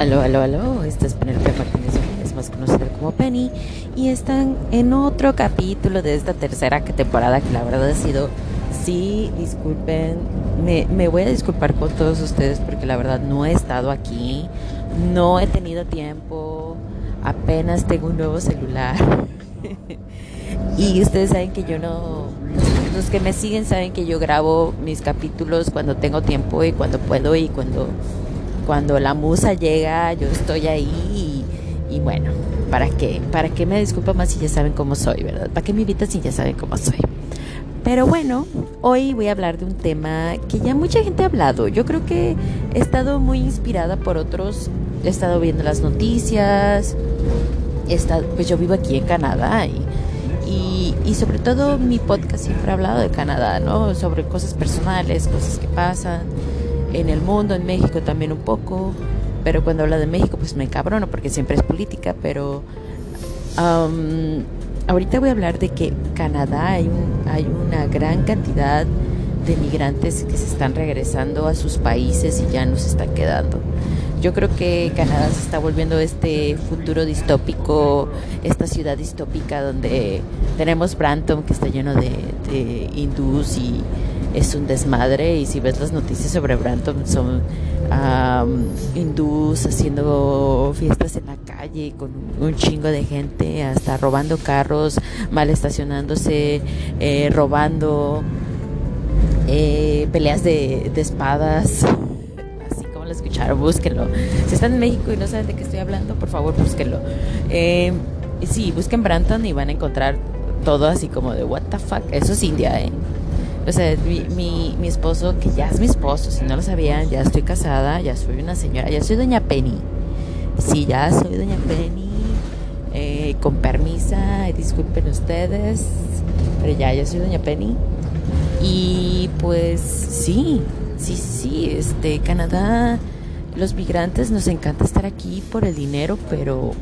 Aló, aló, aló, esta es Penelope Martínez es más conocida como Penny. Y están en otro capítulo de esta tercera temporada que la verdad ha sido, sí, disculpen, me, me voy a disculpar con todos ustedes porque la verdad no he estado aquí, no he tenido tiempo, apenas tengo un nuevo celular. Y ustedes saben que yo no, los que me siguen saben que yo grabo mis capítulos cuando tengo tiempo y cuando puedo y cuando cuando la musa llega, yo estoy ahí y, bueno, ¿para qué? ¿Para qué me disculpa más si ya saben cómo soy, verdad? ¿Para qué me invitan si ya saben cómo soy? Pero bueno, hoy voy a hablar de un tema que ya mucha gente ha hablado. Yo creo que he estado muy inspirada por otros, he estado viendo las noticias, he estado, pues yo vivo aquí en Canadá y, y, y, sobre todo mi podcast siempre ha hablado de Canadá, ¿no? Sobre cosas personales, cosas que pasan en el mundo, en México también un poco, pero cuando habla de México pues me encabrono porque siempre es política, pero ahorita voy a hablar de que Canadá hay, un, hay una gran cantidad de migrantes que se están regresando a sus países y ya no se están quedando. Yo creo que Canadá se está volviendo este futuro distópico, esta ciudad distópica donde tenemos Brampton que está lleno de, de hindús y es un desmadre y si ves las noticias sobre Brampton son hindús haciendo fiestas en la calle con un chingo de gente, hasta robando carros, mal estacionándose, eh, robando, eh, peleas de, espadas así como lo escucharon, búsquenlo. Si están en México y no saben de qué estoy hablando, por favor búsquenlo. Eh, sí, busquen Brampton y van a encontrar todo así como de what the fuck. Eso es India, ¿eh? O sea, mi, mi, mi, esposo, que ya es mi esposo, si no lo sabían, ya estoy casada, ya soy una señora, ya soy doña Penny. Sí, ya soy doña Penny, eh, con permisa, disculpen ustedes, pero ya, ya soy doña Penny. Y pues sí, sí, sí, este, Canadá, los migrantes nos encanta estar aquí por el dinero, pero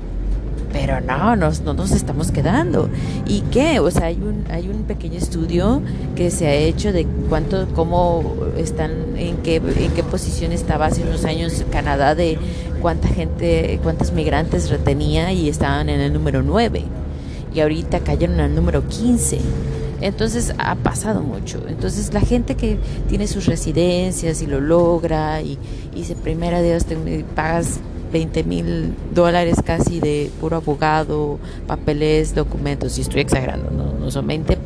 pero no, nos, no nos estamos quedando. ¿Y qué? O sea, hay un, hay un pequeño estudio que se ha hecho de cuánto, cómo están, en qué, en qué posición estaba hace unos años Canadá, de cuánta gente, cuántos migrantes retenía y estaban en el número 9. Y ahorita cayeron al número 15. Entonces ha pasado mucho. Entonces la gente que tiene sus residencias y lo logra y, y dice, primera Dios, te pagas 20 mil dólares casi de puro abogado, papeles, documentos, y estoy exagerando, no, no son 20,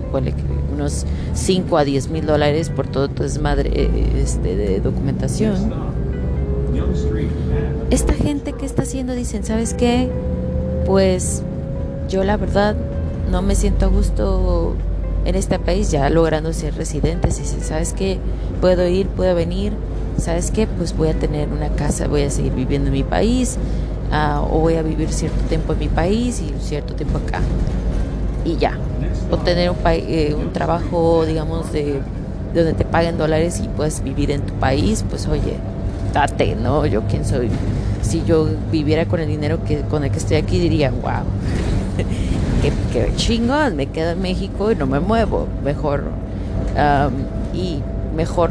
unos 5 a 10 mil dólares por todo tu desmadre este, de documentación. Esta gente que está haciendo dicen, ¿sabes qué? Pues yo la verdad no me siento a gusto en este país ya logrando ser residentes. Y ¿sabes qué? Puedo ir, puedo venir ¿sabes qué? Pues voy a tener una casa, voy a seguir viviendo en mi país, uh, o voy a vivir cierto tiempo en mi país y cierto tiempo acá. Y ya. O tener un, eh, un trabajo, digamos, de, donde te paguen dólares y puedes vivir en tu país, pues oye, date, ¿no? Yo quién soy. Si yo viviera con el dinero que, con el que estoy aquí, diría, wow, qué, qué chingón, me quedo en México y no me muevo. Mejor. Um, y mejor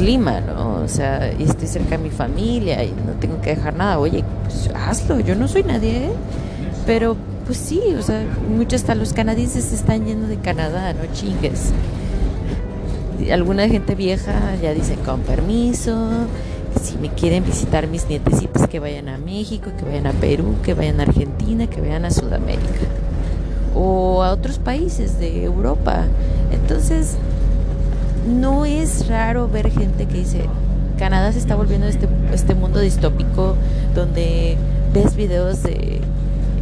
clima, ¿no? O sea, y estoy cerca de mi familia y no tengo que dejar nada. Oye, pues hazlo, yo no soy nadie, ¿eh? Pero, pues sí, o sea, muchos hasta los canadienses se están yendo de Canadá, no chingues. Alguna gente vieja ya dice con permiso, si me quieren visitar mis nietecitas que vayan a México, que vayan a Perú, que vayan a Argentina, que vayan a Sudamérica o a otros países de Europa. Entonces, no es raro ver gente que dice, Canadá se está volviendo este, este mundo distópico donde ves videos de,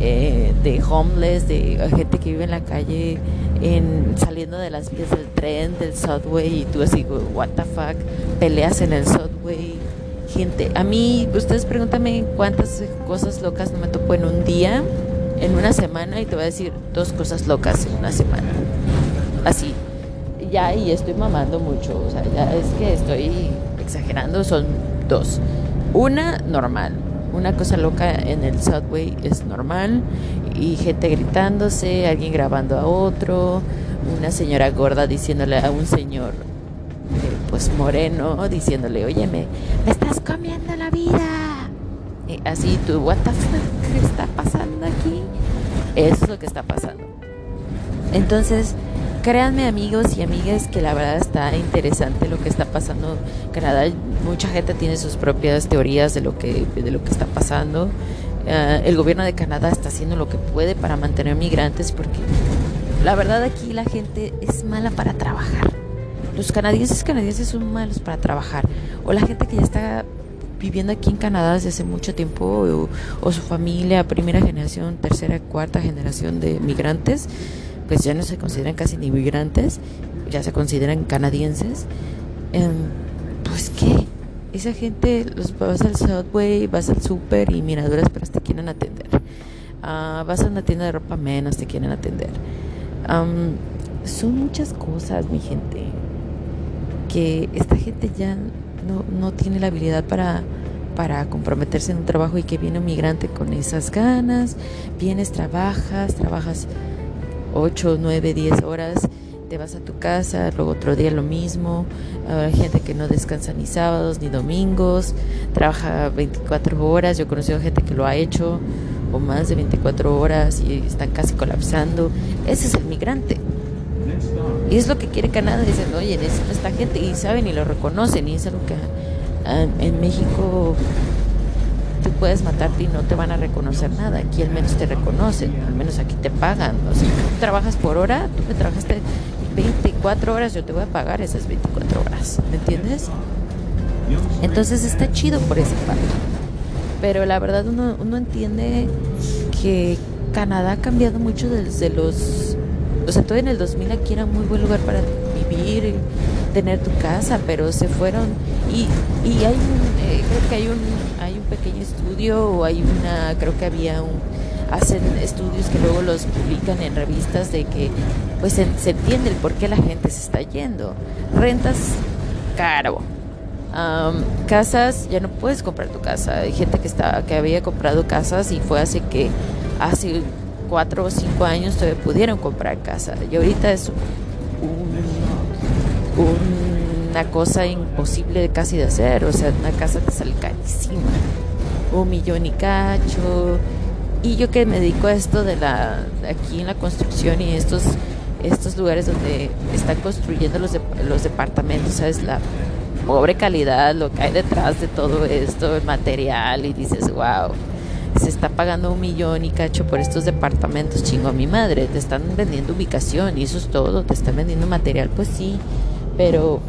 eh, de homeless, de gente que vive en la calle, en, saliendo de las vías del tren, del subway, y tú así, what the fuck, peleas en el subway. Gente, a mí, ustedes pregúntame cuántas cosas locas no me topo en un día, en una semana, y te voy a decir dos cosas locas en una semana. Así, ya y estoy mamando mucho, o sea, ya es que estoy exagerando, son dos. Una normal, una cosa loca en el subway es normal y gente gritándose, alguien grabando a otro, una señora gorda diciéndole a un señor eh, pues moreno, diciéndole, óyeme, me estás comiendo la vida. qué? Así, tú, what the fuck, ¿qué está pasando aquí? Eso es lo que está pasando. Entonces, créanme amigos y amigas que la verdad está interesante lo que está pasando en Canadá. Mucha gente tiene sus propias teorías de lo que, de lo que está pasando. Uh, el gobierno de Canadá está haciendo lo que puede para mantener migrantes porque la verdad aquí la gente es mala para trabajar. Los canadienses canadienses son malos para trabajar. O la gente que ya está viviendo aquí en Canadá desde hace mucho tiempo o, o su familia, primera generación, tercera, cuarta generación de migrantes, pues ya no se consideran casi ni migrantes, ya se consideran canadienses. Eh, pues qué, esa gente, los vas al Subway, vas al super y miradoras, pero te quieren atender. Uh, vas a una tienda de ropa menos, te quieren atender. Um, son muchas cosas, mi gente, que esta gente ya no, no tiene la habilidad para, para comprometerse en un trabajo y que viene un migrante con esas ganas, vienes, trabajas, trabajas 8, 9, 10 horas, te vas a tu casa, luego otro día lo mismo, hay gente que no descansa ni sábados ni domingos, trabaja 24 horas, yo he conocido gente que lo ha hecho, o más de 24 horas y están casi colapsando. Ese es el migrante. Y es lo que quiere Canadá. Dicen, oye, necesito esta gente. Y saben y lo reconocen. Y es algo que en México tú puedes matarte y no te van a reconocer nada. Aquí al menos te reconocen. Al menos aquí te pagan. O sea, tú trabajas por hora. Tú me trabajaste 24 horas. Yo te voy a pagar esas 24 horas. ¿Me entiendes? Entonces está chido por esa parte pero la verdad uno, uno entiende que Canadá ha cambiado mucho desde los... O sea, todo en el 2000 aquí era muy buen lugar para vivir, tener tu casa, pero se fueron y, y hay un, eh, creo que hay un, hay un pequeño estudio o hay una, creo que había un, hacen estudios que luego los publican en revistas de que pues se, se entiende el por qué la gente se está yendo. Rentas caro, Um, casas, ya no puedes comprar tu casa. Hay gente que está, que había comprado casas y fue hace que hace cuatro o cinco años todavía pudieron comprar casa. Y ahorita es un, una cosa imposible casi de hacer. O sea, una casa te sale carísima. Un millón y cacho. Y yo que me dedico a esto de la, aquí en la construcción y estos, estos lugares donde están construyendo los, de, los departamentos, ¿sabes? La pobre calidad, lo que hay detrás de todo esto, el material, y dices, wow, se está pagando un millón y cacho por estos departamentos, chingo a mi madre, te están vendiendo ubicación y eso es todo, te están vendiendo material, pues sí, pero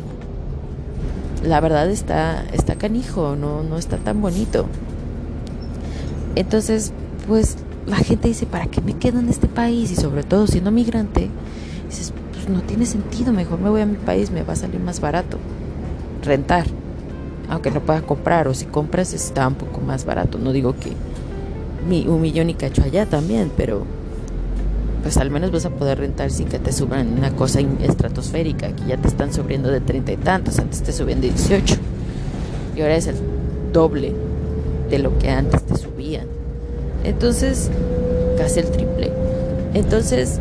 la verdad está, está canijo, no, no está tan bonito. Entonces, pues la gente dice, ¿para qué me quedo en este país? Y sobre todo siendo migrante, dices, pues no tiene sentido, mejor me voy a mi país, me va a salir más barato rentar, aunque no puedas comprar, o si compras está un poco más barato. No digo que un millón y cacho allá también, pero pues al menos vas a poder rentar sin que te suban una cosa estratosférica, que ya te están subiendo de treinta y tantos, antes te subían de 18 y ahora es el doble de lo que antes te subían. Entonces, casi el triple. Entonces,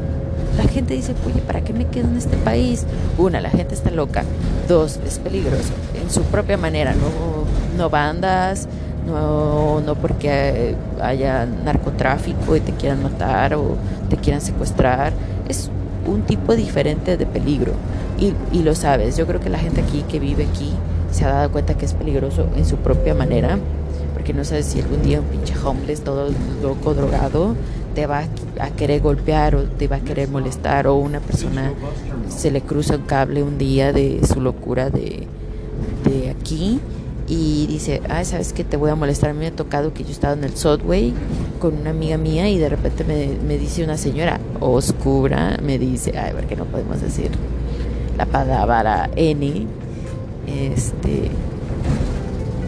la gente dice, oye, ¿para qué me quedo en este país? Una, la gente está loca. Dos, es peligroso en su propia manera, no, no bandas, no, no porque haya narcotráfico y te quieran matar o te quieran secuestrar. Es un tipo diferente de peligro y, y lo sabes. Yo creo que la gente aquí que vive aquí se ha dado cuenta que es peligroso en su propia manera porque no sabes si algún día un pinche homeless todo loco, drogado, te va a querer golpear o te va a querer molestar o una persona se le cruza un cable un día de su locura de, de aquí y dice, ay, ¿sabes qué? Te voy a molestar. Me ha tocado que yo estaba en el subway con una amiga mía y de repente me, me dice una señora oscura, me dice, ay, porque no podemos decir la palabra N, este,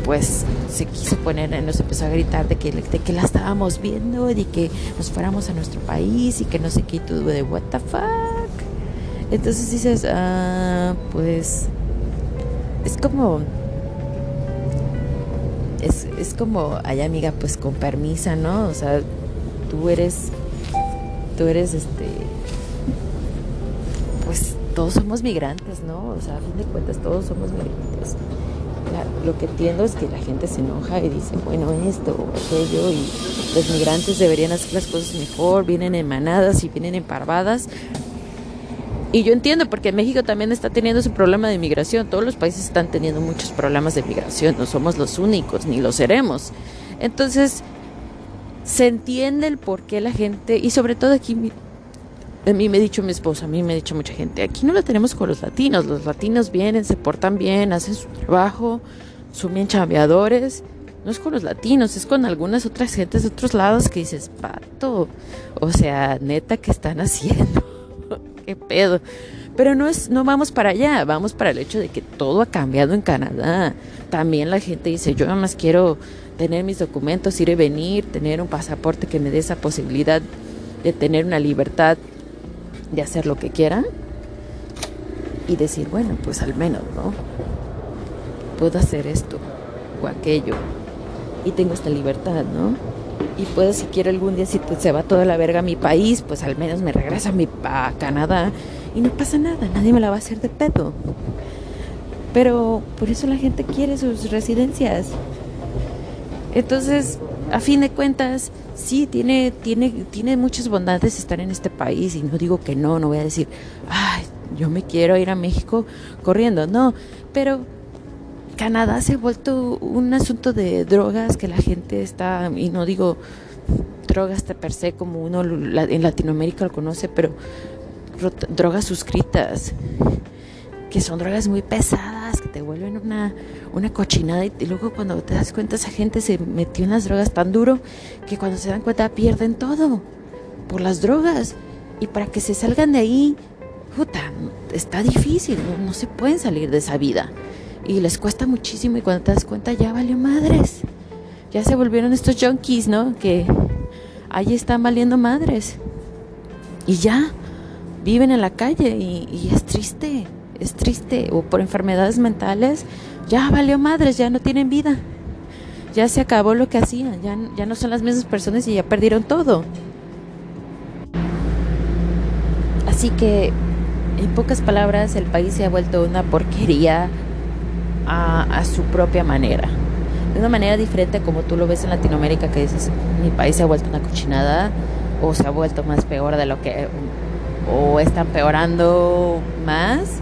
pues se quiso poner, nos empezó a gritar de que, de que la estábamos viendo, de que nos fuéramos a nuestro país y que no sé qué, y de what the fuck. Entonces dices, ah, pues es como, es, es como, ay amiga, pues con permisa, ¿no? O sea, tú eres, tú eres este, pues todos somos migrantes, ¿no? O sea, a fin de cuentas todos somos migrantes lo que entiendo es que la gente se enoja y dice, bueno, esto o aquello, y los migrantes deberían hacer las cosas mejor, vienen en manadas y vienen en parvadas. Y yo entiendo, porque México también está teniendo ese problema de migración. Todos los países están teniendo muchos problemas de migración. No somos los únicos, ni lo seremos. Entonces, se entiende el por qué la gente, y sobre todo aquí, a mí me ha dicho mi esposa, a mí me ha dicho mucha gente, aquí no la tenemos con los latinos. Los latinos vienen, se portan bien, hacen su trabajo, son bien chambeadores. No es con los latinos, es con algunas otras gentes de otros lados que dices, pato, o sea, neta, ¿qué están haciendo? ¿Qué pedo? Pero no es, no vamos para allá, vamos para el hecho de que todo ha cambiado en Canadá. También la gente dice, yo nada más quiero tener mis documentos, ir y venir, tener un pasaporte que me dé esa posibilidad de tener una libertad de hacer lo que quiera y decir, bueno, pues al menos, ¿no? puedo hacer esto o aquello y tengo esta libertad, ¿no? Y puedo, si quiero algún día, si se va toda la verga a mi país, pues al menos me regreso a, mi, a Canadá y no pasa nada, nadie me la va a hacer de pedo. Pero por eso la gente quiere sus residencias. Entonces, a fin de cuentas, sí, tiene, tiene, tiene muchas bondades estar en este país y no digo que no, no voy a decir, ay, yo me quiero ir a México corriendo, no, pero Canadá se ha vuelto un asunto de drogas que la gente está, y no digo drogas per se como uno en Latinoamérica lo conoce, pero drogas suscritas, que son drogas muy pesadas, que te vuelven una, una cochinada y, luego cuando te das cuenta esa gente se metió en las drogas tan duro que cuando se dan cuenta pierden todo por las drogas. Y para que se salgan de ahí, puta, está difícil, no se pueden salir de esa vida y les cuesta muchísimo y cuando te das cuenta ya valió madres. Ya se volvieron estos junkies, ¿no? Que ahí están valiendo madres. Y ya viven en la calle y, es triste, es triste. O por enfermedades mentales, ya valió madres, ya no tienen vida. Ya se acabó lo que hacían, ya, ya no son las mismas personas y ya perdieron todo. Así que, en pocas palabras, el país se ha vuelto una porquería a, su propia manera. De una manera diferente como tú lo ves en Latinoamérica, que dices, mi país se ha vuelto una cochinada o se ha vuelto más peor de lo que... o está empeorando más.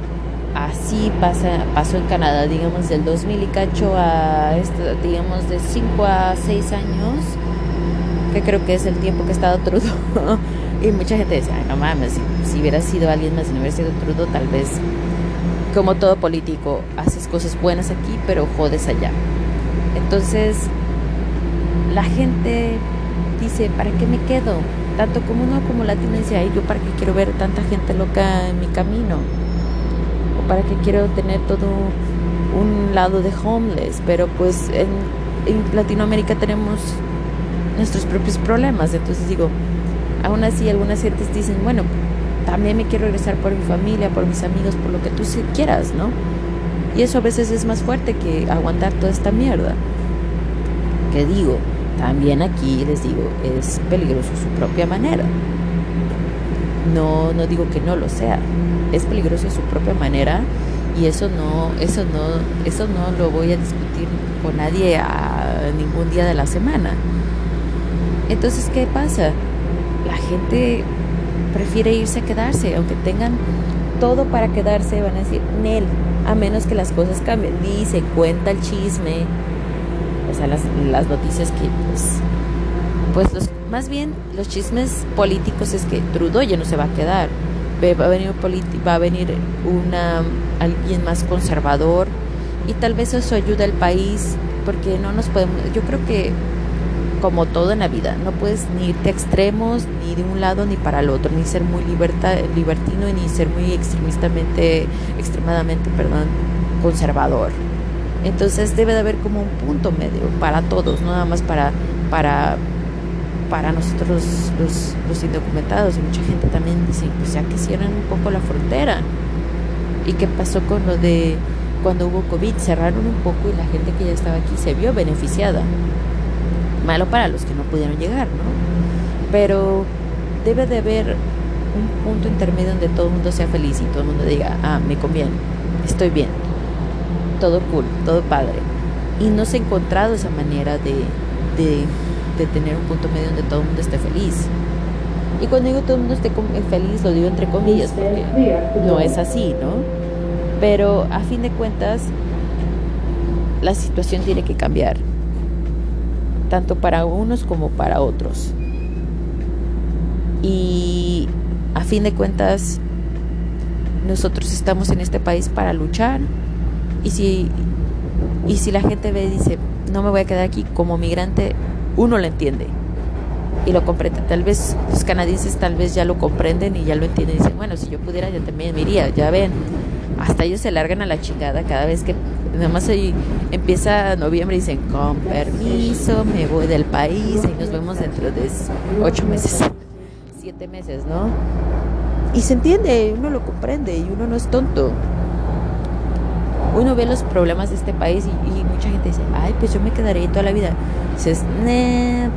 Así pasa, pasó en Canadá, digamos, del 2000 y cacho a, este, digamos, de 5 a 6 años, que creo que es el tiempo que ha estado Trudeau. y mucha gente dice, Ay, no mames, si, si hubiera sido alguien más, si no hubiera sido Trudeau, tal vez como todo político, haces cosas buenas aquí, pero jodes allá. Entonces, la gente dice, ¿para qué me quedo? Tanto como uno como latino dice, ay, yo para qué quiero ver tanta gente loca en mi camino. O para qué quiero tener todo un lado de homeless. Pero pues en, en Latinoamérica tenemos nuestros propios problemas. Entonces digo, aún así algunas gentes dicen, bueno, también me quiero regresar por mi familia, por mis amigos, por lo que tú quieras, ¿no? Y eso a veces es más fuerte que aguantar toda esta mierda. Que digo, también aquí les digo, es peligroso su propia manera. No, no digo que no lo sea. Es peligroso su propia manera y eso no, eso no, eso no lo voy a discutir con nadie a ningún día de la semana. Entonces, ¿qué pasa? La gente prefiere irse a quedarse, aunque tengan todo para quedarse, van a decir, Nel, a menos que las cosas cambien. Dice, cuenta el chisme, o sea, las, noticias que, pues, pues los, más bien los chismes políticos es que Trudeau ya no se va a quedar. Va a venir, va a venir una, alguien más conservador y tal vez eso ayude al país porque no nos podemos, yo creo que como todo en la vida, no puedes ni irte a extremos ni de un lado ni para el otro, ni ser muy liberta, libertino ni ser muy extremistamente, extremadamente, perdón, conservador. Entonces debe de haber como un punto medio para todos, no nada más para, para, para nosotros los, los indocumentados. Y mucha gente también dice, pues ya que cierran un poco la frontera. ¿Y qué pasó con lo de cuando hubo COVID? Cerraron un poco y la gente que ya estaba aquí se vio beneficiada malo para los que no pudieron llegar, ¿no? Pero debe de haber un punto intermedio donde todo el mundo sea feliz y todo el mundo diga, ah, me conviene, estoy bien. todo cool, todo padre. Y no se ha encontrado esa manera de, de, tener un punto medio donde todo el mundo esté feliz. Y cuando digo todo el mundo esté feliz, lo digo entre comillas, porque no es así, ¿no? Pero a fin de cuentas, la situación tiene que cambiar, tanto para unos como para otros. Y a fin de cuentas, nosotros estamos en este país para luchar. Y si, y si la gente ve y dice, no me voy a quedar aquí como migrante, uno lo entiende y lo comprende. Tal vez los canadienses tal vez ya lo comprenden y ya lo entienden dicen, bueno, si yo pudiera yo también me iría, ya ven. Hasta ellos se largan a la chingada cada vez que nada más ahí empieza noviembre y dicen, con permiso, me voy del país y nos vemos dentro de ocho meses, siete meses, ¿no? Y se entiende, uno lo comprende y uno no es tonto. Uno ve los problemas de este país y, mucha gente dice, ay, pues yo me quedaré toda la vida. Dices,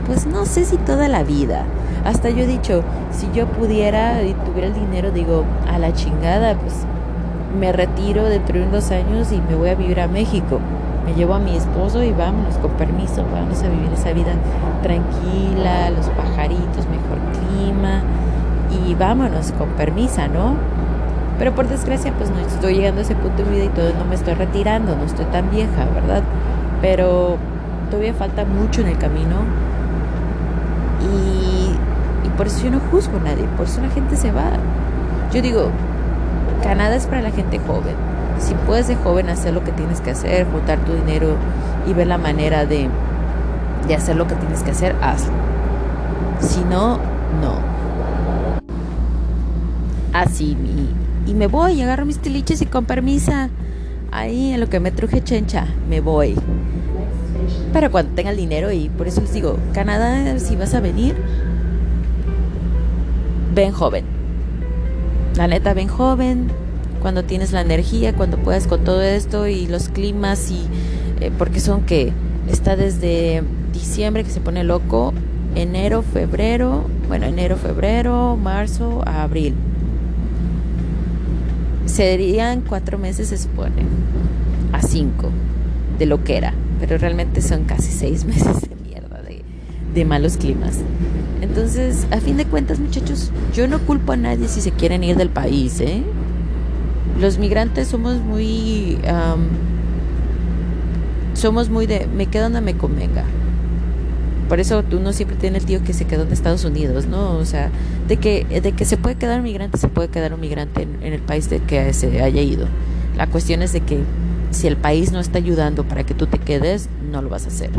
pues no sé si toda la vida. Hasta yo he dicho, si yo pudiera y tuviera el dinero, digo, a la chingada, pues me retiro dentro de unos años y me voy a vivir a México. Me llevo a mi esposo y vámonos, con permiso, vamos a vivir esa vida tranquila, los pajaritos, mejor clima y vámonos, con permisa, ¿no? Pero por desgracia, pues no estoy llegando a ese punto de vida y todo, no me estoy retirando, no estoy tan vieja, ¿verdad? Pero todavía falta mucho en el camino y, y por eso yo no juzgo a nadie, por eso la gente se va. Yo digo, Canadá es para la gente joven. Si puedes de joven hacer lo que tienes que hacer, juntar tu dinero y ver la manera de, de hacer lo que tienes que hacer, hazlo. Si no, no. Así, y me voy, agarro mis tiliches y con permisa, ahí en lo que me truje chencha, me voy. Pero cuando tenga el dinero y por eso les digo, Canadá, si vas a venir, ven joven la neta, ven joven, cuando tienes la energía, cuando puedes con todo esto y los climas y eh, porque son que está desde diciembre que se pone loco, enero, febrero, bueno, enero, febrero, marzo, abril. Serían cuatro meses, se supone, a cinco de lo que era, pero realmente son casi seis meses de, malos climas. Entonces, a fin de cuentas, muchachos, yo no culpo a nadie si se quieren ir del país, ¿eh? Los migrantes somos muy... somos muy de... Me quedo donde me convenga. Por eso uno siempre tiene el tío que se quedó en Estados Unidos, ¿no? O sea, de que, de que se puede quedar un migrante, se puede quedar un migrante en, en el país de que se haya ido. La cuestión es de que si el país no está ayudando para que tú te quedes, no lo vas a hacer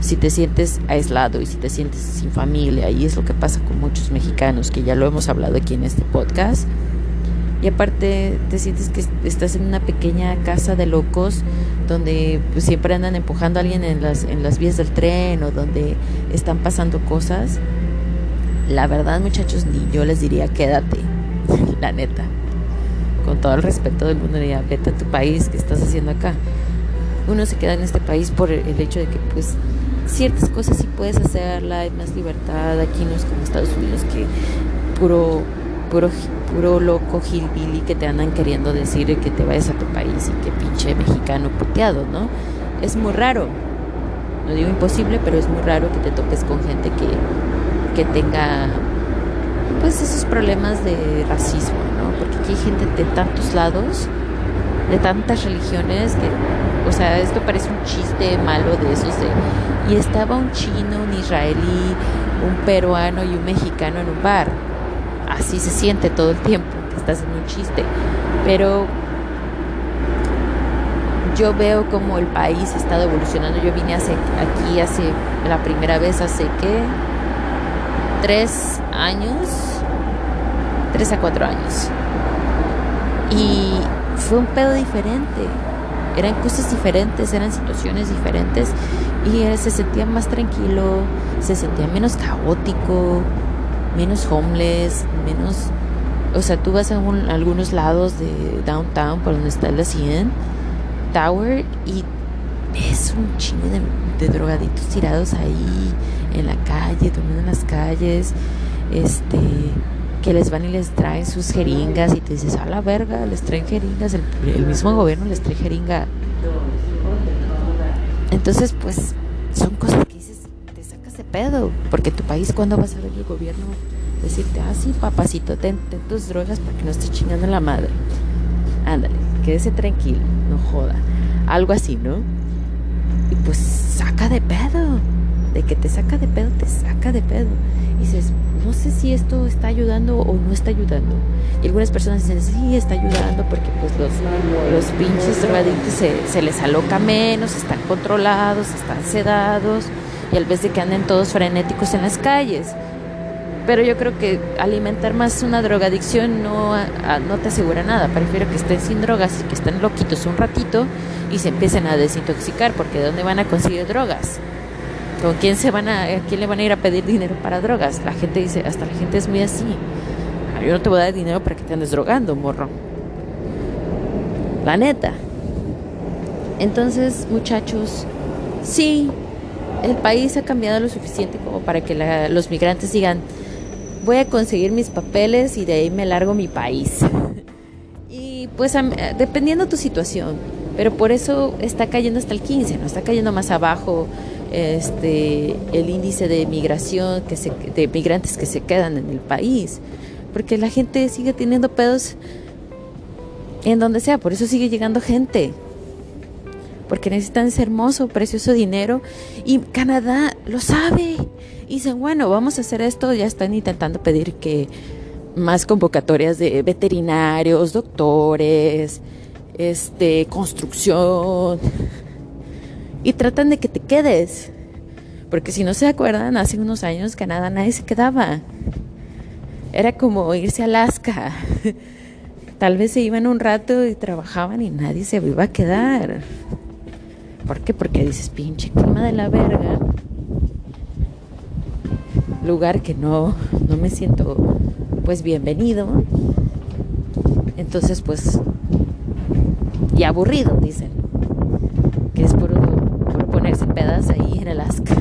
si te sientes aislado y si te sientes sin familia, y es lo que pasa con muchos mexicanos, que ya lo hemos hablado aquí en este podcast, y aparte te sientes que estás en una pequeña casa de locos donde pues, siempre andan empujando a alguien en las, en las vías del tren o donde están pasando cosas, la verdad muchachos, ni yo les diría quédate, la neta. Con todo el respeto del mundo, diría, vete a tu país, ¿qué estás haciendo acá? Uno se queda en este país por el hecho de que pues ciertas cosas sí puedes hacerla, hay más libertad, aquí no es como Estados Unidos que puro puro puro loco hillbilly que te andan queriendo decir que te vayas a tu país y que pinche mexicano puteado, ¿no? Es muy raro. No digo imposible, pero es muy raro que te topes con gente que, que tenga pues esos problemas de racismo, ¿no? Porque aquí hay gente de tantos lados, de tantas religiones que o sea, esto parece un chiste malo de esos de... Y estaba un chino, un israelí, un peruano y un mexicano en un bar. Así se siente todo el tiempo que está haciendo un chiste. Pero yo veo como el país ha estado evolucionando. Yo vine hace, aquí hace la primera vez hace que tres años, tres a cuatro años. Y fue un pedo diferente eran cosas diferentes, eran situaciones diferentes y se sentía más tranquilo, se sentía menos caótico, menos homeless, menos... O sea, tú vas a, algunos lados de downtown, por donde está la 100 Tower, y ves un chingo de, de drogaditos tirados ahí en la calle, durmiendo en las calles, este que les van y les traen sus jeringas y te dices, a la verga, les traen jeringas, el, mismo gobierno les trae jeringa Entonces, pues, son cosas que dices, te sacas de pedo, porque tu país, ¿cuándo vas a ver el gobierno decirte, ah, sí, papacito, ten, tus drogas para que no estés chingando la madre? Ándale, quédese tranquilo, no joda. Algo así, ¿no? Y pues saca de pedo. De que te saca de pedo, te saca de pedo. Y dices, no sé si esto está ayudando o no está ayudando. Y algunas personas dicen, sí, está ayudando porque pues los, los pinches drogadictos se, se les aloca menos, están controlados, están sedados y al vez de que anden todos frenéticos en las calles. Pero yo creo que alimentar más una drogadicción no, no te asegura nada. Prefiero que estén sin drogas y que estén loquitos un ratito y se empiecen a desintoxicar, porque ¿de dónde van a conseguir drogas? ¿Con quién se van a, a quién le van a ir a pedir dinero para drogas? La gente dice, hasta la gente es muy así. Ah, yo no te voy a dar dinero para que te andes drogando, morro. La neta. Entonces, muchachos, sí, el país ha cambiado lo suficiente como para que los migrantes digan, voy a conseguir mis papeles y de ahí me largo mi país. y pues dependiendo tu situación, pero por eso está cayendo hasta el 15, no está cayendo más abajo este el índice de migración que se, de migrantes que se quedan en el país, porque la gente sigue teniendo pedos en donde sea, por eso sigue llegando gente. Porque necesitan ese hermoso, precioso dinero y Canadá lo sabe. Dicen, bueno, vamos a hacer esto, ya están intentando pedir que más convocatorias de veterinarios, doctores, este, construcción, y tratan de que te quedes. Porque si no se acuerdan, hace unos años Canadá nadie se quedaba. Era como irse a Alaska. Tal vez se iban un rato y trabajaban y nadie se iba a quedar. ¿Por qué? Porque dices, pinche clima de la verga. Lugar que no, no me siento pues bienvenido. Entonces pues, y aburrido, dicen ahí en Alaska,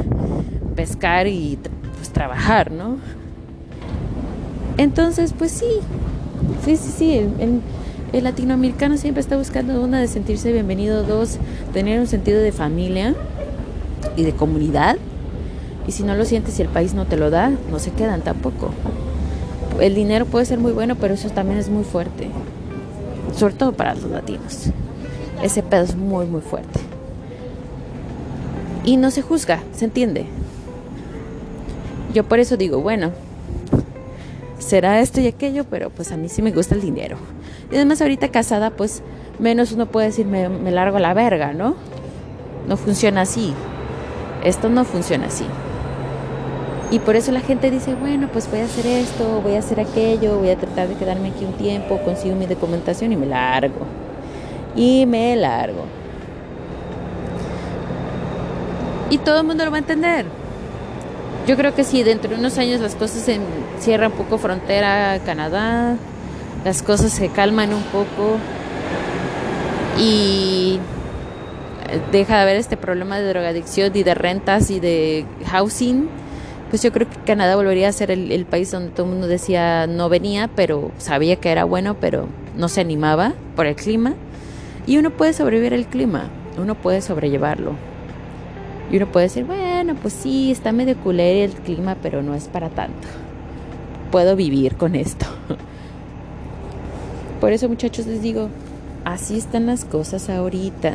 pescar y pues trabajar, ¿no? Entonces, pues sí, sí, sí, sí, el, el, latinoamericano siempre está buscando una de sentirse bienvenido, dos, tener un sentido de familia y de comunidad. Y si no lo sientes y el país no te lo da, no se quedan tampoco. El dinero puede ser muy bueno, pero eso también es muy fuerte. Sobre todo para los latinos. Ese pedo es muy, muy fuerte. Y no se juzga, ¿se entiende? Yo por eso digo, bueno, será esto y aquello, pero pues a mí sí me gusta el dinero. Y además ahorita casada, pues menos uno puede decir, me, me largo la verga, ¿no? No funciona así. Esto no funciona así. Y por eso la gente dice, bueno, pues voy a hacer esto, voy a hacer aquello, voy a tratar de quedarme aquí un tiempo, consigo mi documentación y me largo. Y me largo. Y todo el mundo lo va a entender. Yo creo que si dentro de unos años las cosas se cierran un poco frontera Canadá, las cosas se calman un poco y deja de haber este problema de drogadicción y de rentas y de housing, pues yo creo que Canadá volvería a ser el, el, país donde todo el mundo decía no venía, pero sabía que era bueno, pero no se animaba por el clima. Y uno puede sobrevivir el clima, uno puede sobrellevarlo. Y uno puede decir, bueno, pues sí, está medio culero el clima, pero no es para tanto. Puedo vivir con esto. Por eso muchachos les digo, así están las cosas ahorita.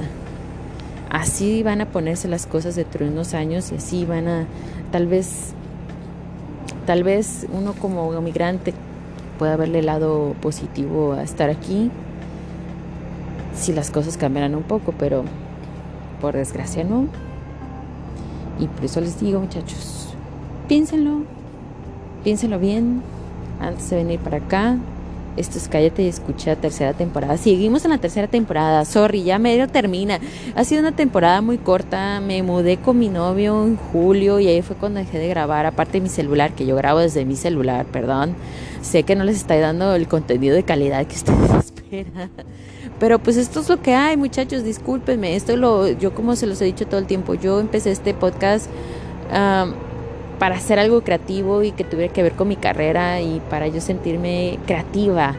Así van a ponerse las cosas dentro de unos años y así van a, tal vez, tal vez uno como migrante pueda verle el lado positivo a estar aquí si las cosas cambiaran un poco, pero por desgracia no. Y por eso les digo, muchachos, piénsenlo, piénsenlo bien antes de venir para acá. Esto es Cállate y Escucha, tercera temporada. Seguimos en la tercera temporada. Sorry, ya medio termina. Ha sido una temporada muy corta. Me mudé con mi novio en julio y ahí fue cuando dejé de grabar. Aparte de mi celular, que yo grabo desde mi celular, perdón. Sé que no les estoy dando el contenido de calidad que ustedes Pero pues esto es lo que hay, muchachos, discúlpenme. Esto lo, yo como se los he dicho todo el tiempo, yo empecé este podcast para hacer algo creativo y que tuviera que ver con mi carrera y para yo sentirme creativa.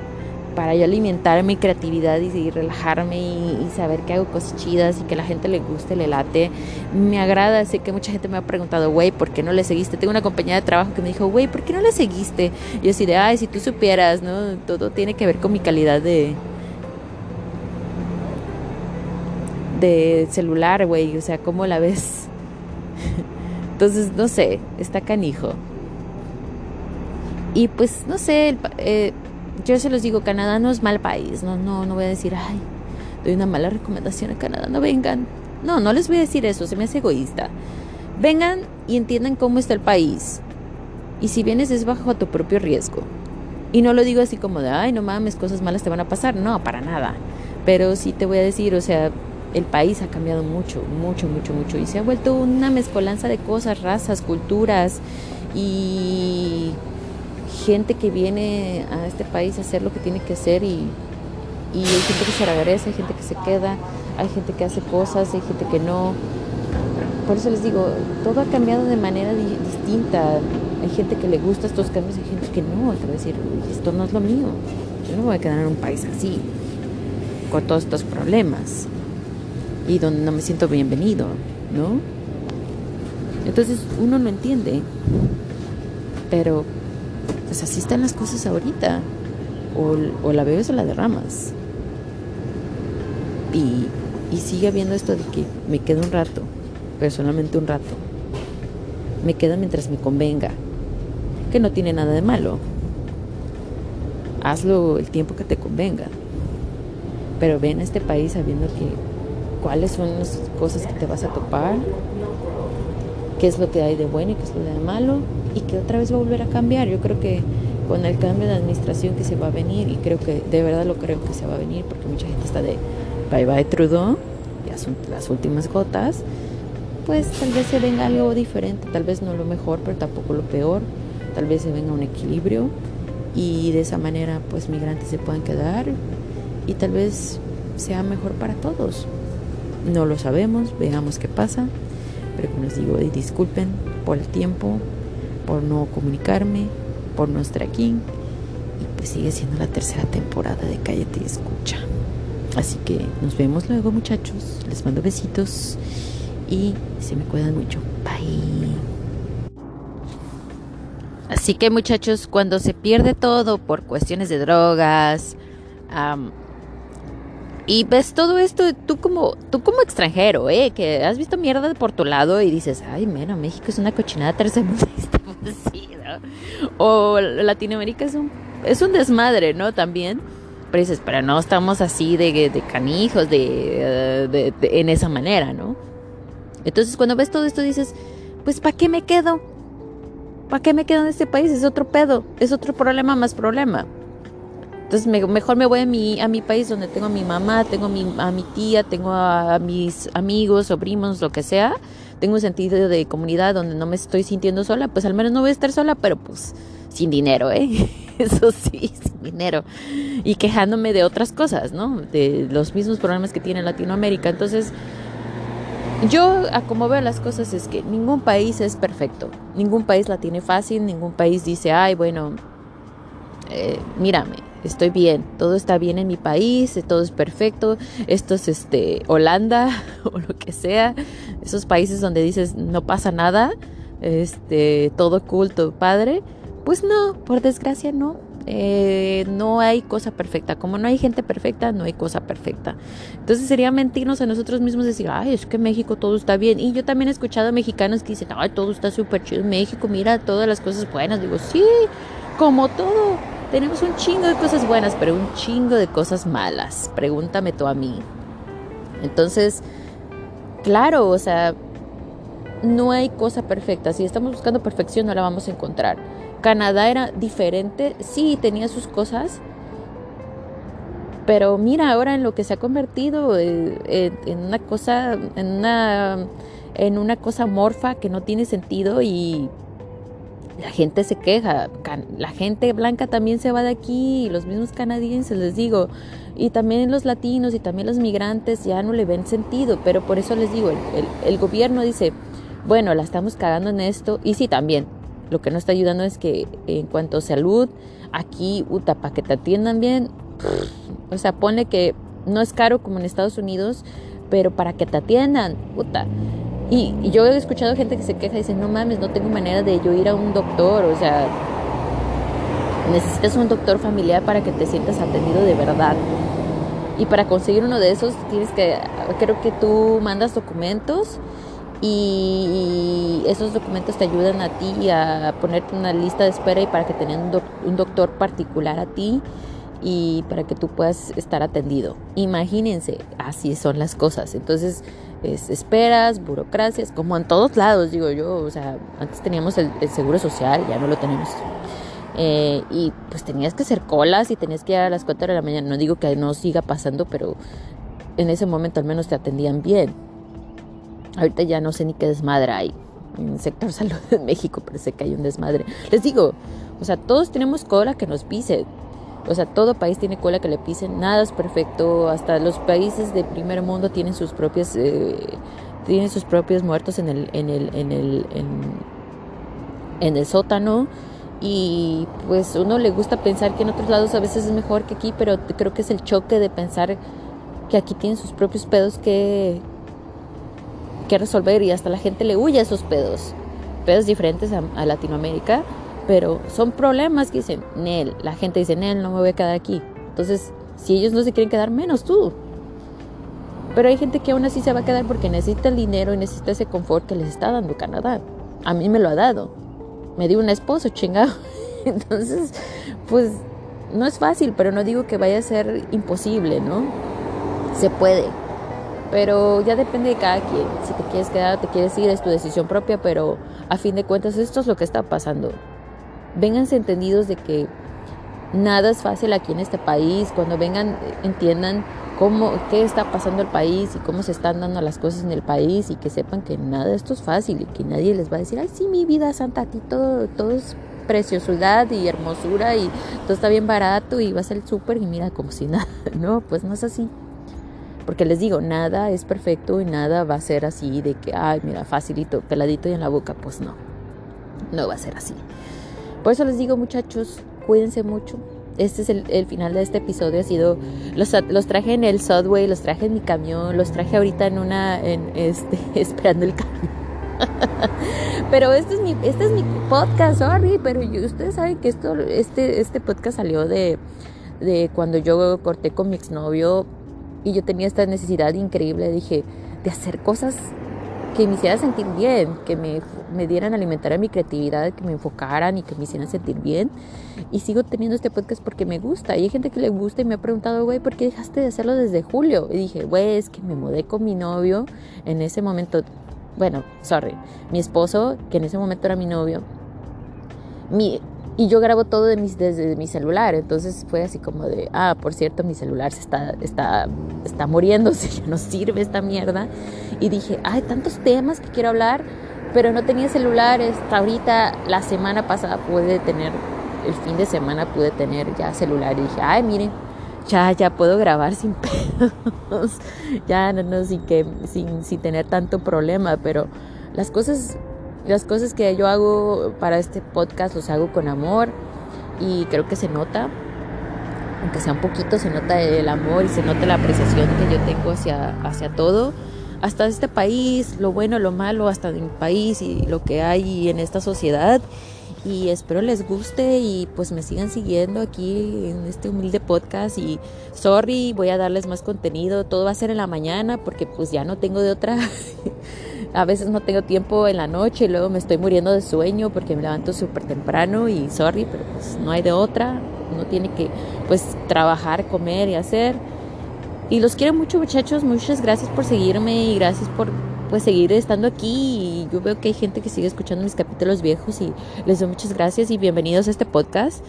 Para yo alimentar mi creatividad y, relajarme y, saber que hago cosas chidas y que la gente le guste, le late. Me agrada, sé que mucha gente me ha preguntado, güey, ¿por qué no le seguiste? Tengo una compañía de trabajo que me dijo, güey, ¿por qué no le seguiste? Yo así de, ay, si tú supieras, ¿no? Todo tiene que ver con mi calidad de... de celular, güey, o sea, ¿cómo la ves? Entonces, no sé, está canijo. Y pues, no sé, eh, yo se los digo, Canadá no es mal país, no, no, no voy a decir, ay, doy una mala recomendación a Canadá, no vengan. No, no les voy a decir eso, se me hace egoísta. Vengan y entiendan cómo está el país. Y si vienes es bajo tu propio riesgo. Y no lo digo así como de, ay, no mames, cosas malas te van a pasar. No, para nada. Pero sí te voy a decir, o sea, el país ha cambiado mucho, mucho, mucho, mucho. Y se ha vuelto una mezcolanza de cosas, razas, culturas y gente que viene a este país a hacer lo que tiene que hacer y, y hay gente que se regresa, hay gente que se queda, hay gente que hace cosas, hay gente que no. Por eso les digo, todo ha cambiado de manera distinta. Hay gente que le gusta estos cambios, hay gente que no, que va a decir, esto no es lo mío. Yo no voy a quedar en un país así, con todos estos problemas y donde no me siento bienvenido, ¿no? Entonces uno no entiende, pero pues así están las cosas ahorita. O, la bebes o la derramas. Y, sigue habiendo esto de que me quedo un rato, personalmente un rato. Me quedo mientras me convenga, que no tiene nada de malo. Hazlo el tiempo que te convenga. Pero ven a este país sabiendo que cuáles son las cosas que te vas a topar, qué es lo que hay de bueno y qué es lo de malo y que otra vez va a volver a cambiar. Yo creo que con el cambio de administración que se va a venir, y creo que de verdad lo creo que se va a venir, porque mucha gente está de bye bye Trudeau, ya son las últimas gotas, pues tal vez se venga algo diferente, tal vez no lo mejor, pero tampoco lo peor, tal vez se venga un equilibrio y de esa manera pues migrantes se puedan quedar y tal vez sea mejor para todos. No lo sabemos, veamos qué pasa, pero como les digo, disculpen por el tiempo, por no comunicarme, por no estar aquí. Y pues sigue siendo la tercera temporada de Cállate y Escucha. Así que nos vemos luego muchachos. Les mando besitos y se me cuidan mucho. Bye. Así que muchachos, cuando se pierde todo por cuestiones de drogas, y ves todo esto, tú como, tú como extranjero, ¿eh? que has visto mierda por tu lado y dices, ay, mira, México es una cochinada tercermundista. O Latinoamérica es un, es un desmadre, ¿no? También. Pero dices, pero no estamos así de, de canijos, de, en esa manera, ¿no? Entonces cuando ves todo esto dices, pues ¿para qué me quedo? ¿Para qué me quedo en este país? Es otro pedo, es otro problema más problema. Entonces mejor me voy a mi, a mi país donde tengo a mi mamá, tengo a mi, a mi tía, tengo a, mis amigos, sobrinos, lo que sea. Tengo un sentido de comunidad donde no me estoy sintiendo sola, pues al menos no voy a estar sola, pero pues sin dinero, ¿eh? Eso sí, sin dinero. Y quejándome de otras cosas, ¿no? De los mismos problemas que tiene Latinoamérica. Entonces, yo, a como veo las cosas, es que ningún país es perfecto. Ningún país la tiene fácil, ningún país dice, ay, bueno, eh, mírame, estoy bien, todo está bien en mi país, todo es perfecto, esto es este Holanda o lo que sea, esos países donde dices no pasa nada, este todo culto, padre, pues no, por desgracia no. Eh, no hay cosa perfecta. Como no hay gente perfecta, no hay cosa perfecta. Entonces sería mentirnos a nosotros mismos decir, ay, es que México todo está bien. Y yo también he escuchado a mexicanos que dicen, ay, todo está súper chido México, mira todas las cosas buenas. Digo, sí, como todo tenemos un chingo de cosas buenas, pero un chingo de cosas malas. Pregúntame tú a mí. Entonces, claro, o sea, no hay cosa perfecta. Si estamos buscando perfección, no la vamos a encontrar. Canadá era diferente, sí, tenía sus cosas, pero mira ahora en lo que se ha convertido eh, en, una cosa, en una, en una cosa morfa que no tiene sentido y la gente se queja, la gente blanca también se va de aquí, los mismos canadienses, les digo, y también los latinos y también los migrantes ya no le ven sentido, pero por eso les digo, el, gobierno dice, bueno, la estamos cagando en esto, y sí, también, lo que no está ayudando es que en cuanto a salud, aquí, uta, para que te atiendan bien, o sea, pone que no es caro como en Estados Unidos, pero para que te atiendan, puta. Y, yo he escuchado gente que se queja y dice, no mames, no tengo manera de yo ir a un doctor, o sea, necesitas un doctor familiar para que te sientas atendido de verdad. Y para conseguir uno de esos tienes que, creo que tú mandas documentos y esos documentos te ayudan a ti a ponerte una lista de espera y para que tengan un, doctor particular a ti y para que tú puedas estar atendido. Imagínense, así son las cosas. Entonces, es esperas, burocracias, como en todos lados, digo yo. O sea, antes teníamos el, seguro social, ya no lo tenemos. Eh, y pues tenías que hacer colas y tenías que ir a las 4 de la mañana. No digo que no siga pasando, pero en ese momento al menos te atendían bien. Ahorita ya no sé ni qué desmadre hay en el sector salud en México, sé que hay un desmadre. Les digo, o sea, todos tenemos cola que nos pise. O sea, todo país tiene cola que le pisen, nada es perfecto, hasta los países de primer mundo tienen sus propias eh, tienen sus propios muertos en el en el en el en, el sótano. Y pues uno le gusta pensar que en otros lados a veces es mejor que aquí, pero creo que es el choque de pensar que aquí tienen sus propios pedos que que resolver y hasta la gente le huye a esos pedos, pedos diferentes a, Latinoamérica, pero son problemas que dicen, Nel, la gente dice, Nel, no me voy a quedar aquí. Entonces, si ellos no se quieren quedar, menos tú. Pero hay gente que aún así se va a quedar porque necesita el dinero y necesita ese confort que les está dando Canadá. A mí me lo ha dado. Me dio un esposo chingado. Entonces, pues no es fácil, pero no digo que vaya a ser imposible, ¿no? Se puede. Pero ya depende de cada quien. Si te quieres quedar, te quieres ir, es tu decisión propia, pero a fin de cuentas esto es lo que está pasando. Vénganse entendidos de que nada es fácil aquí en este país. Cuando vengan, entiendan cómo, qué está pasando el país y cómo se están dando las cosas en el país y que sepan que nada de esto es fácil y que nadie les va a decir, ay, sí, mi vida santa, a ti todo, todo es preciosidad y hermosura y todo está bien barato y vas al súper y mira como si nada. No, pues no es así. Porque les digo, nada es perfecto y nada va a ser así de que, ay, mira, facilito, peladito y en la boca. Pues no, no va a ser así. Por eso les digo, muchachos, cuídense mucho. Este es el, final de este episodio. Ha sido, los, los, traje en el subway, los traje en mi camión, los traje ahorita en una, este, esperando el camión. pero este es mi, este es mi podcast, sorry, pero ustedes saben que esto, este, este podcast salió de, de cuando yo corté con mi exnovio y yo tenía esta necesidad increíble, dije, de hacer cosas que me hicieran sentir bien, que me, me dieran alimentar a mi creatividad, que me enfocaran y que me hicieran sentir bien. Y sigo teniendo este podcast porque me gusta. Y hay gente que le gusta y me ha preguntado, güey, ¿por qué dejaste de hacerlo desde julio? Y dije, güey, es que me mudé con mi novio en ese momento. Bueno, sorry, mi esposo, que en ese momento era mi novio. Mi, y yo grabo todo de mis, desde mi celular. Entonces fue así como de, ah, por cierto, mi celular se está, está, está muriéndose, ya no sirve esta mierda. Y dije, hay tantos temas que quiero hablar, pero no tenía celular. Hasta ahorita, la semana pasada pude tener, el fin de semana pude tener ya celular. Y dije, ay, miren, ya, ya puedo grabar sin pedos. ya no, no, sin, que, sin, sin tener tanto problema, pero las cosas las cosas que yo hago para este podcast los hago con amor y creo que se nota, aunque sea un poquito, se nota el amor y se nota la apreciación que yo tengo hacia, hacia todo, hasta este país, lo bueno, lo malo, hasta mi país y lo que hay en esta sociedad. Y espero les guste y pues me sigan siguiendo aquí en este humilde podcast. Y sorry, voy a darles más contenido. Todo va a ser en la mañana porque pues ya no tengo de otra. a veces no tengo tiempo en la noche y luego me estoy muriendo de sueño porque me levanto súper temprano y sorry, pero pues no hay de otra. Uno tiene que pues trabajar, comer y hacer. Y los quiero mucho muchachos, muchas gracias por seguirme y gracias por pues seguir estando aquí y yo veo que hay gente que sigue escuchando mis capítulos viejos y les doy muchas gracias y bienvenidos a este podcast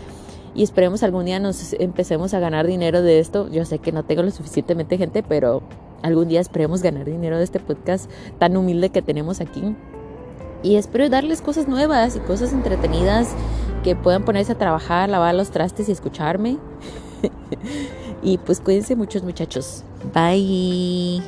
y esperemos algún día nos empecemos a ganar dinero de esto. Yo sé que no tengo lo suficientemente gente, pero algún día esperemos ganar dinero de este podcast tan humilde que tenemos aquí. Y espero darles cosas nuevas y cosas entretenidas que puedan ponerse a trabajar, lavar los trastes y escucharme. y pues cuídense muchos muchachos. Bye.